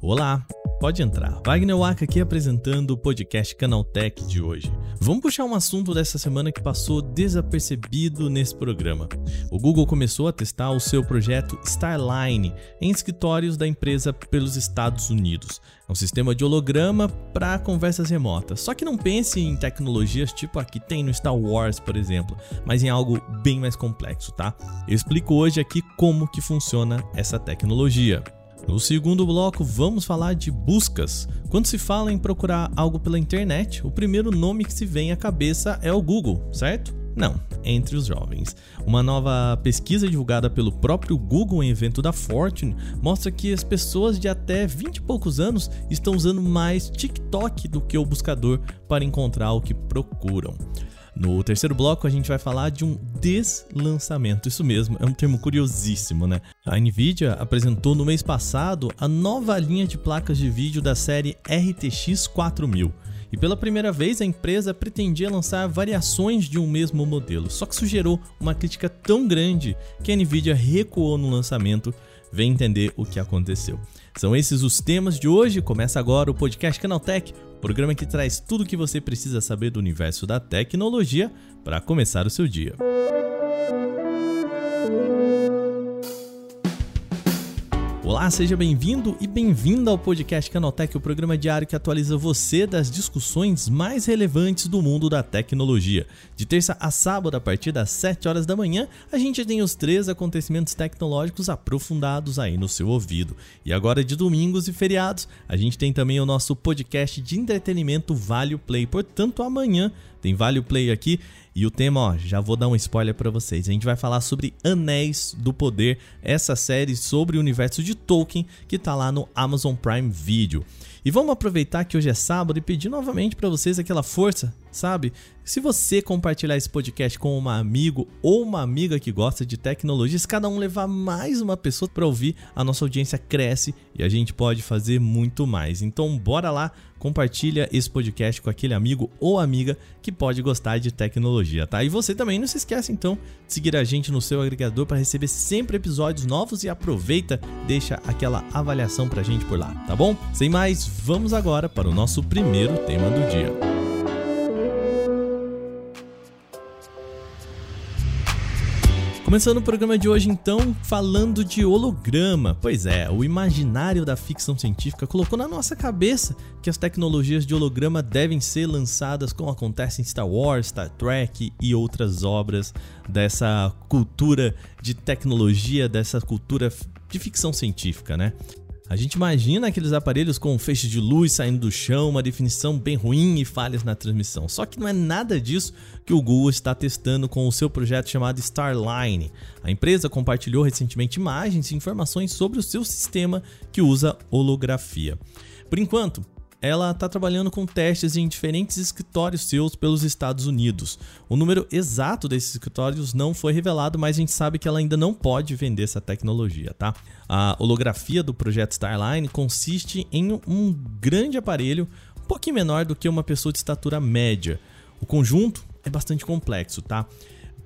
Olá, pode entrar. Wagner Waka aqui apresentando o podcast Canaltech de hoje. Vamos puxar um assunto dessa semana que passou desapercebido nesse programa. O Google começou a testar o seu projeto Starline em escritórios da empresa pelos Estados Unidos. É um sistema de holograma para conversas remotas. Só que não pense em tecnologias tipo a que tem no Star Wars, por exemplo, mas em algo bem mais complexo, tá? Eu explico hoje aqui como que funciona essa tecnologia. No segundo bloco, vamos falar de buscas. Quando se fala em procurar algo pela internet, o primeiro nome que se vem à cabeça é o Google, certo? Não, entre os jovens. Uma nova pesquisa divulgada pelo próprio Google em evento da Fortune mostra que as pessoas de até 20 e poucos anos estão usando mais TikTok do que o buscador para encontrar o que procuram. No terceiro bloco, a gente vai falar de um deslançamento. Isso mesmo, é um termo curiosíssimo, né? A Nvidia apresentou no mês passado a nova linha de placas de vídeo da série RTX 4000. E pela primeira vez a empresa pretendia lançar variações de um mesmo modelo, só que isso gerou uma crítica tão grande que a Nvidia recuou no lançamento. Vem entender o que aconteceu. São esses os temas de hoje. Começa agora o podcast Canaltech, programa que traz tudo o que você precisa saber do universo da tecnologia para começar o seu dia. Olá, seja bem-vindo e bem-vinda ao podcast Canaltech, o programa diário que atualiza você das discussões mais relevantes do mundo da tecnologia. De terça a sábado, a partir das 7 horas da manhã, a gente tem os três acontecimentos tecnológicos aprofundados aí no seu ouvido. E agora, de domingos e feriados, a gente tem também o nosso podcast de entretenimento Vale Play. Portanto, amanhã tem Vale Play aqui e o tema, ó, já vou dar um spoiler para vocês. A gente vai falar sobre Anéis do Poder, essa série sobre o universo de Tolkien que tá lá no Amazon Prime Video. E vamos aproveitar que hoje é sábado e pedir novamente para vocês aquela força, sabe? Se você compartilhar esse podcast com um amigo ou uma amiga que gosta de tecnologia, se cada um levar mais uma pessoa para ouvir, a nossa audiência cresce e a gente pode fazer muito mais. Então, bora lá, compartilha esse podcast com aquele amigo ou amiga que pode gostar de tecnologia, tá? E você também não se esquece então de seguir a gente no seu agregador para receber sempre episódios novos e aproveita, deixa aquela avaliação pra gente por lá, tá bom? Sem mais, vamos agora para o nosso primeiro tema do dia. Começando o programa de hoje, então, falando de holograma. Pois é, o imaginário da ficção científica colocou na nossa cabeça que as tecnologias de holograma devem ser lançadas como acontece em Star Wars, Star Trek e outras obras dessa cultura de tecnologia, dessa cultura de ficção científica, né? A gente imagina aqueles aparelhos com feixes de luz saindo do chão, uma definição bem ruim e falhas na transmissão. Só que não é nada disso que o Google está testando com o seu projeto chamado Starline. A empresa compartilhou recentemente imagens e informações sobre o seu sistema que usa holografia. Por enquanto, ela está trabalhando com testes em diferentes escritórios seus pelos Estados Unidos. O número exato desses escritórios não foi revelado, mas a gente sabe que ela ainda não pode vender essa tecnologia, tá? A holografia do projeto Starline consiste em um grande aparelho, um pouquinho menor do que uma pessoa de estatura média. O conjunto é bastante complexo, tá?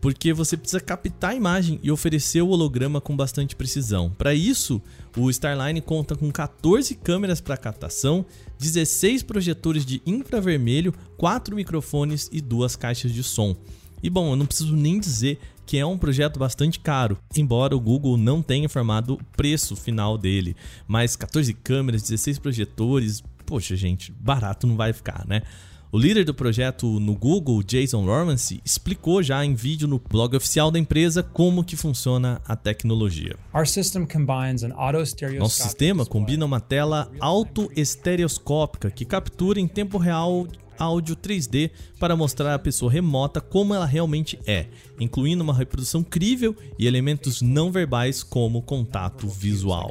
Porque você precisa captar a imagem e oferecer o holograma com bastante precisão. Para isso, o Starline conta com 14 câmeras para captação, 16 projetores de infravermelho, 4 microfones e duas caixas de som. E bom, eu não preciso nem dizer que é um projeto bastante caro, embora o Google não tenha informado o preço final dele. Mas 14 câmeras, 16 projetores, poxa gente, barato não vai ficar, né? O líder do projeto no Google, Jason Lawrence, explicou já em vídeo no blog oficial da empresa como que funciona a tecnologia. Nosso sistema combina uma tela autoestereoscópica que captura em tempo real áudio 3D para mostrar à pessoa remota como ela realmente é, incluindo uma reprodução crível e elementos não verbais como contato visual.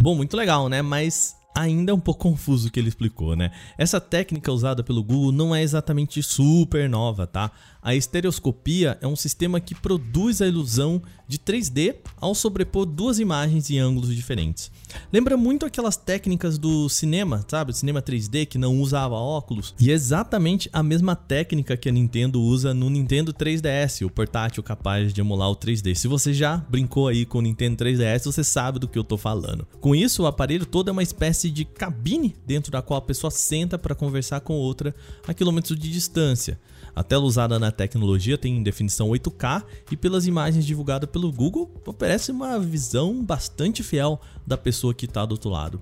Bom, muito legal, né? Mas ainda é um pouco confuso o que ele explicou, né? Essa técnica usada pelo Google não é exatamente super nova, tá? A estereoscopia é um sistema que produz a ilusão de 3D ao sobrepor duas imagens em ângulos diferentes. Lembra muito aquelas técnicas do cinema, sabe? cinema 3D que não usava óculos. E é exatamente a mesma técnica que a Nintendo usa no Nintendo 3DS, o portátil capaz de emular o 3D. Se você já brincou aí com o Nintendo 3DS, você sabe do que eu tô falando. Com isso, o aparelho todo é uma espécie de cabine dentro da qual a pessoa senta para conversar com outra a quilômetros de distância. A tela usada na tecnologia tem definição 8K e pelas imagens divulgadas pelo Google oferece uma visão bastante fiel da pessoa que está do outro lado.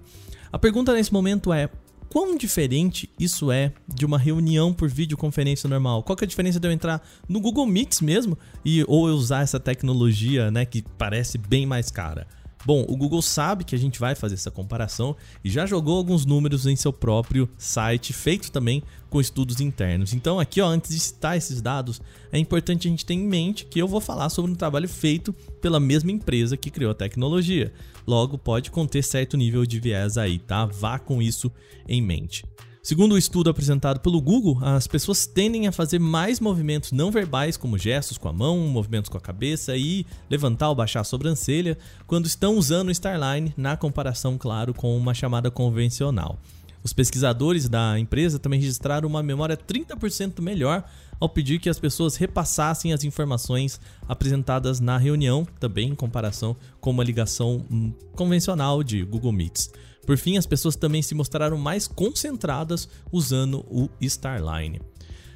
A pergunta nesse momento é: quão diferente isso é de uma reunião por videoconferência normal? Qual que é a diferença de eu entrar no Google Meets mesmo e ou eu usar essa tecnologia, né, que parece bem mais cara? Bom, o Google sabe que a gente vai fazer essa comparação e já jogou alguns números em seu próprio site, feito também com estudos internos. Então, aqui, ó, antes de citar esses dados, é importante a gente ter em mente que eu vou falar sobre um trabalho feito pela mesma empresa que criou a tecnologia. Logo, pode conter certo nível de viés aí, tá? Vá com isso em mente. Segundo o estudo apresentado pelo Google, as pessoas tendem a fazer mais movimentos não verbais, como gestos com a mão, movimentos com a cabeça e levantar ou baixar a sobrancelha, quando estão usando o Starline, na comparação, claro, com uma chamada convencional. Os pesquisadores da empresa também registraram uma memória 30% melhor ao pedir que as pessoas repassassem as informações apresentadas na reunião, também em comparação com uma ligação hum, convencional de Google Meets. Por fim, as pessoas também se mostraram mais concentradas usando o Starline.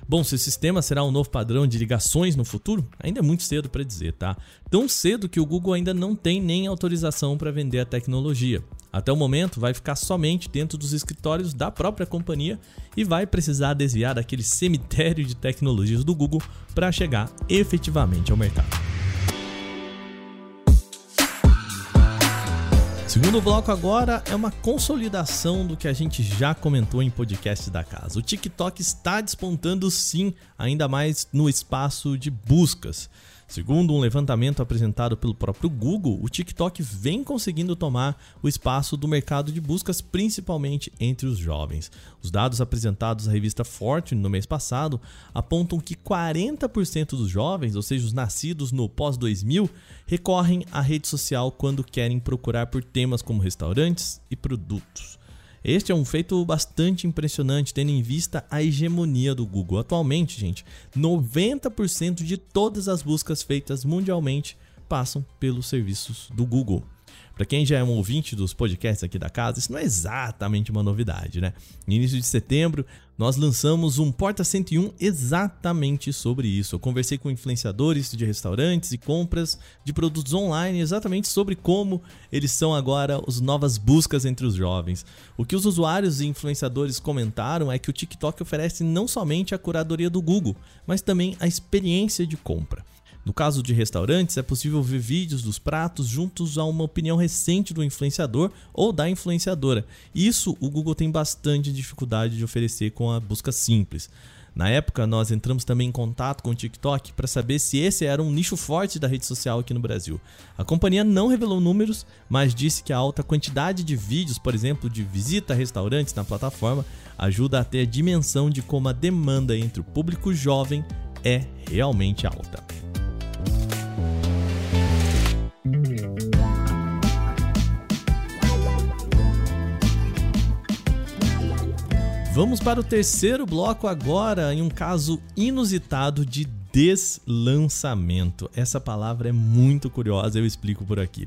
Bom, se o sistema será um novo padrão de ligações no futuro, ainda é muito cedo para dizer, tá? Tão cedo que o Google ainda não tem nem autorização para vender a tecnologia. Até o momento, vai ficar somente dentro dos escritórios da própria companhia e vai precisar desviar daquele cemitério de tecnologias do Google para chegar efetivamente ao mercado. Segundo bloco agora é uma consolidação do que a gente já comentou em podcast da casa. O TikTok está despontando sim, ainda mais no espaço de buscas. Segundo um levantamento apresentado pelo próprio Google, o TikTok vem conseguindo tomar o espaço do mercado de buscas, principalmente entre os jovens. Os dados apresentados à revista Fortune no mês passado apontam que 40% dos jovens, ou seja, os nascidos no pós-2000, recorrem à rede social quando querem procurar por temas como restaurantes e produtos. Este é um feito bastante impressionante, tendo em vista a hegemonia do Google. Atualmente, gente, 90% de todas as buscas feitas mundialmente passam pelos serviços do Google. Para quem já é um ouvinte dos podcasts aqui da casa, isso não é exatamente uma novidade, né? No início de setembro, nós lançamos um Porta 101 exatamente sobre isso. Eu conversei com influenciadores de restaurantes e compras de produtos online exatamente sobre como eles são agora as novas buscas entre os jovens. O que os usuários e influenciadores comentaram é que o TikTok oferece não somente a curadoria do Google, mas também a experiência de compra. No caso de restaurantes, é possível ver vídeos dos pratos juntos a uma opinião recente do influenciador ou da influenciadora. Isso o Google tem bastante dificuldade de oferecer com a busca simples. Na época, nós entramos também em contato com o TikTok para saber se esse era um nicho forte da rede social aqui no Brasil. A companhia não revelou números, mas disse que a alta quantidade de vídeos, por exemplo, de visita a restaurantes na plataforma, ajuda a ter a dimensão de como a demanda entre o público jovem é realmente alta. Vamos para o terceiro bloco agora, em um caso inusitado de deslançamento. Essa palavra é muito curiosa, eu explico por aqui.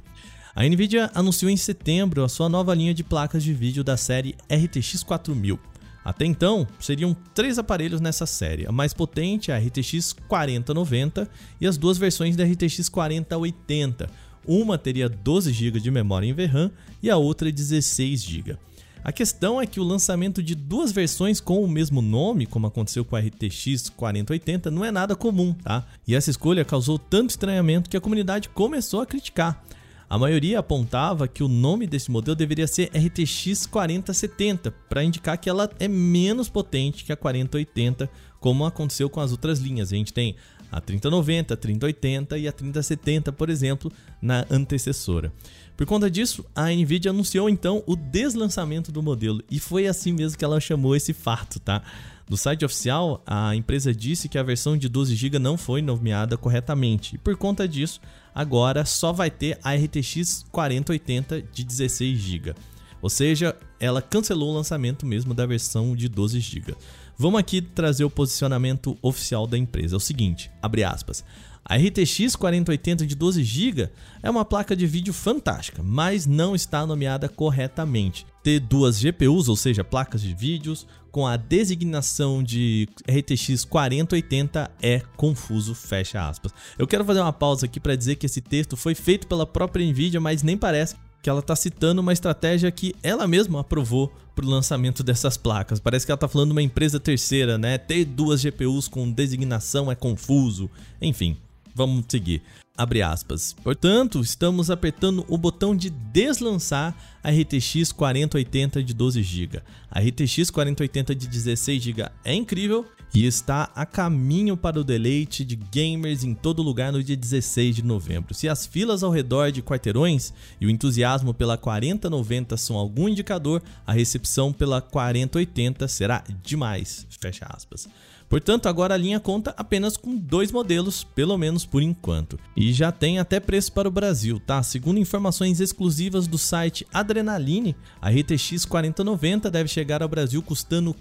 A Nvidia anunciou em setembro a sua nova linha de placas de vídeo da série RTX 4000. Até então, seriam três aparelhos nessa série. A mais potente a RTX 4090 e as duas versões da RTX 4080. Uma teria 12 GB de memória em VRAM e a outra 16 GB. A questão é que o lançamento de duas versões com o mesmo nome, como aconteceu com a RTX 4080, não é nada comum, tá? E essa escolha causou tanto estranhamento que a comunidade começou a criticar. A maioria apontava que o nome desse modelo deveria ser RTX 4070, para indicar que ela é menos potente que a 4080, como aconteceu com as outras linhas. A gente tem a 3090, a 3080 e a 3070, por exemplo, na antecessora. Por conta disso, a Nvidia anunciou então o deslançamento do modelo e foi assim mesmo que ela chamou esse fato, tá? No site oficial, a empresa disse que a versão de 12 GB não foi nomeada corretamente e por conta disso, agora só vai ter a RTX 4080 de 16 GB. Ou seja, ela cancelou o lançamento mesmo da versão de 12 GB. Vamos aqui trazer o posicionamento oficial da empresa. É o seguinte, abre aspas. A RTX 4080 de 12 GB é uma placa de vídeo fantástica, mas não está nomeada corretamente. Ter duas GPUs, ou seja, placas de vídeos, com a designação de RTX 4080 é confuso, fecha aspas. Eu quero fazer uma pausa aqui para dizer que esse texto foi feito pela própria Nvidia, mas nem parece que ela está citando uma estratégia que ela mesma aprovou para o lançamento dessas placas. Parece que ela está falando de uma empresa terceira, né? Ter duas GPUs com designação é confuso. Enfim, vamos seguir. Abre aspas. Portanto, estamos apertando o botão de deslançar a RTX 4080 de 12 GB. A RTX 4080 de 16 GB é incrível e está a caminho para o deleite de gamers em todo lugar no dia 16 de novembro. Se as filas ao redor de quarteirões e o entusiasmo pela 4090 são algum indicador, a recepção pela 4080 será demais. Fecha aspas. Portanto, agora a linha conta apenas com dois modelos, pelo menos por enquanto. E já tem até preço para o Brasil, tá? Segundo informações exclusivas do site Adrenaline, a RTX 4090 deve chegar ao Brasil custando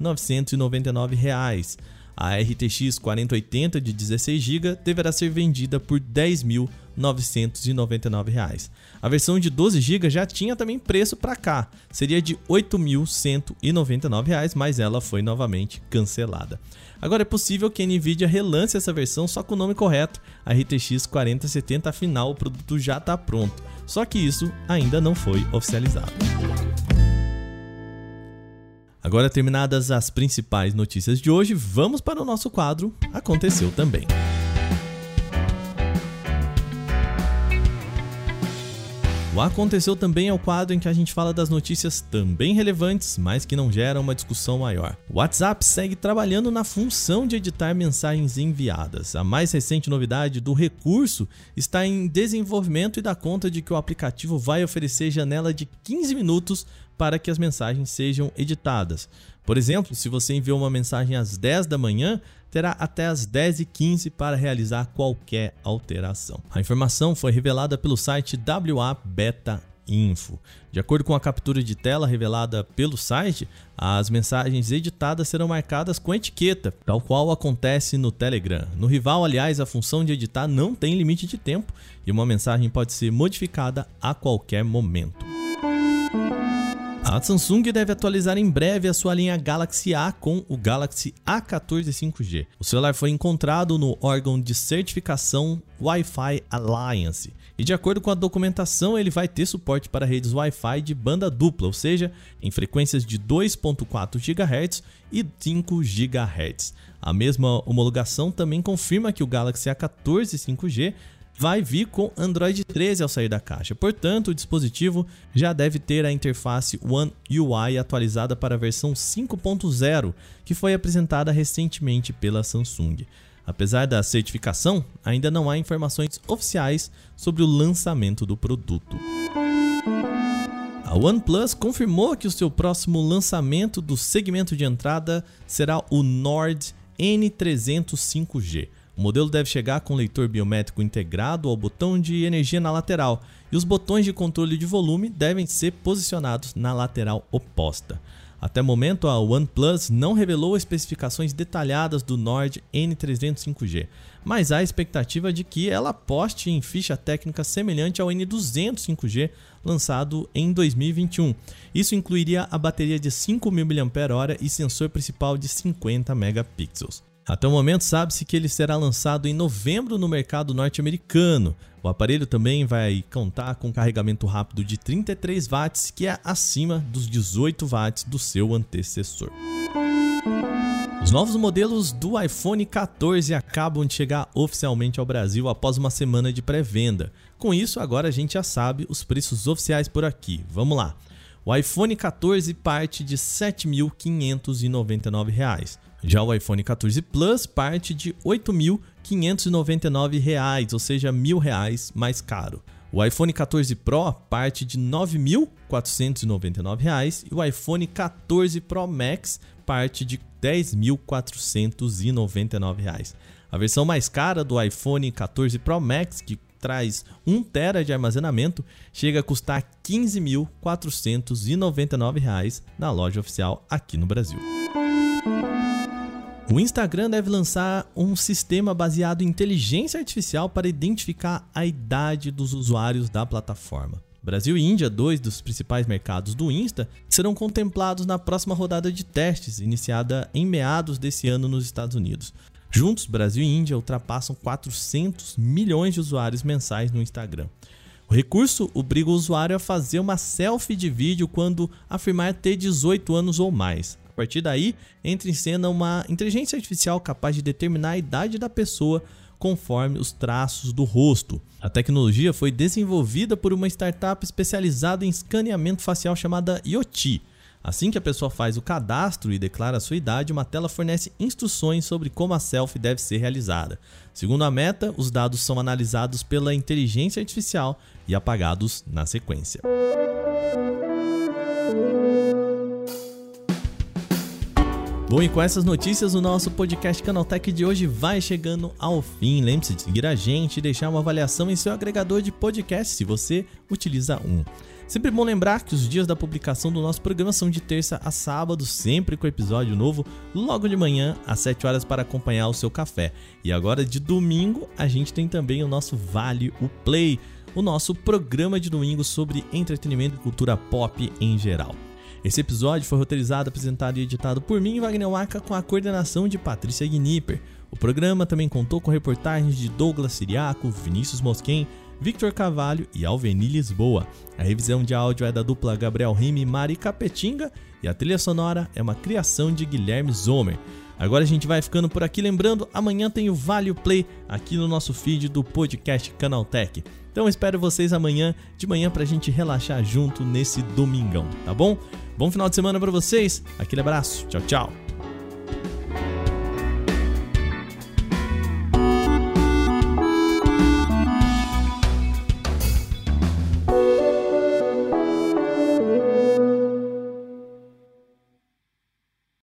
14.999 reais. A RTX 4080 de 16 GB deverá ser vendida por R$ 10.999. A versão de 12 GB já tinha também preço para cá, seria de R$ 8.199, mas ela foi novamente cancelada. Agora é possível que a Nvidia relance essa versão só com o nome correto, a RTX 4070, afinal o produto já está pronto. Só que isso ainda não foi oficializado. Agora terminadas as principais notícias de hoje, vamos para o nosso quadro Aconteceu também. O Aconteceu também é o quadro em que a gente fala das notícias também relevantes, mas que não geram uma discussão maior. O WhatsApp segue trabalhando na função de editar mensagens enviadas. A mais recente novidade do recurso está em desenvolvimento e dá conta de que o aplicativo vai oferecer janela de 15 minutos para que as mensagens sejam editadas. Por exemplo, se você enviou uma mensagem às 10 da manhã, terá até as 10h15 para realizar qualquer alteração. A informação foi revelada pelo site WA Beta Info. De acordo com a captura de tela revelada pelo site, as mensagens editadas serão marcadas com etiqueta, tal qual acontece no Telegram. No rival, aliás, a função de editar não tem limite de tempo e uma mensagem pode ser modificada a qualquer momento. A Samsung deve atualizar em breve a sua linha Galaxy A com o Galaxy A14 5G. O celular foi encontrado no órgão de certificação Wi-Fi Alliance e, de acordo com a documentação, ele vai ter suporte para redes Wi-Fi de banda dupla, ou seja, em frequências de 2.4 GHz e 5 GHz. A mesma homologação também confirma que o Galaxy A14 5G vai vir com Android 13 ao sair da caixa. Portanto, o dispositivo já deve ter a interface One UI atualizada para a versão 5.0, que foi apresentada recentemente pela Samsung. Apesar da certificação, ainda não há informações oficiais sobre o lançamento do produto. A OnePlus confirmou que o seu próximo lançamento do segmento de entrada será o Nord N300 5G. O modelo deve chegar com leitor biométrico integrado ao botão de energia na lateral e os botões de controle de volume devem ser posicionados na lateral oposta. Até o momento, a OnePlus não revelou especificações detalhadas do Nord N300 5G, mas há expectativa de que ela aposte em ficha técnica semelhante ao N200 5G lançado em 2021. Isso incluiria a bateria de 5.000 mAh e sensor principal de 50 megapixels. Até o momento, sabe-se que ele será lançado em novembro no mercado norte-americano. O aparelho também vai contar com carregamento rápido de 33 watts, que é acima dos 18 watts do seu antecessor. Os novos modelos do iPhone 14 acabam de chegar oficialmente ao Brasil após uma semana de pré-venda. Com isso, agora a gente já sabe os preços oficiais por aqui. Vamos lá. O iPhone 14 parte de R$ 7.599 Já o iPhone 14 Plus parte de R$ 8.599, ou seja, R$ 1.000 mais caro. O iPhone 14 Pro parte de R$ 9.499 e o iPhone 14 Pro Max parte de R$ 10.499. A versão mais cara do iPhone 14 Pro Max, que traz 1 TB de armazenamento, chega a custar R$ 15.499 na loja oficial aqui no Brasil. O Instagram deve lançar um sistema baseado em inteligência artificial para identificar a idade dos usuários da plataforma. Brasil e Índia, dois dos principais mercados do Insta, serão contemplados na próxima rodada de testes, iniciada em meados desse ano nos Estados Unidos. Juntos, Brasil e Índia ultrapassam 400 milhões de usuários mensais no Instagram. O recurso obriga o usuário a fazer uma selfie de vídeo quando afirmar ter 18 anos ou mais partir daí, entra em cena uma inteligência artificial capaz de determinar a idade da pessoa conforme os traços do rosto. A tecnologia foi desenvolvida por uma startup especializada em escaneamento facial chamada Yoti. Assim que a pessoa faz o cadastro e declara a sua idade, uma tela fornece instruções sobre como a selfie deve ser realizada. Segundo a meta, os dados são analisados pela inteligência artificial e apagados na sequência. Bom, e com essas notícias, o nosso podcast Canaltech de hoje vai chegando ao fim. Lembre-se de seguir a gente e deixar uma avaliação em seu agregador de podcast se você utiliza um. Sempre bom lembrar que os dias da publicação do nosso programa são de terça a sábado, sempre com episódio novo, logo de manhã, às 7 horas, para acompanhar o seu café. E agora, de domingo, a gente tem também o nosso Vale o Play, o nosso programa de domingo sobre entretenimento e cultura pop em geral. Esse episódio foi roteirizado, apresentado e editado por mim, Wagner Waka, com a coordenação de Patrícia Gnipper. O programa também contou com reportagens de Douglas Siriaco, Vinícius Mosquen, Victor Carvalho e Alveni Lisboa. A revisão de áudio é da dupla Gabriel Rime e Mari Capetinga e a trilha sonora é uma criação de Guilherme Zomer. Agora a gente vai ficando por aqui, lembrando, amanhã tem o Vale Play aqui no nosso feed do podcast Canaltech. Então espero vocês amanhã de manhã pra gente relaxar junto nesse domingão, tá bom? Bom final de semana para vocês. Aquele abraço. Tchau, tchau.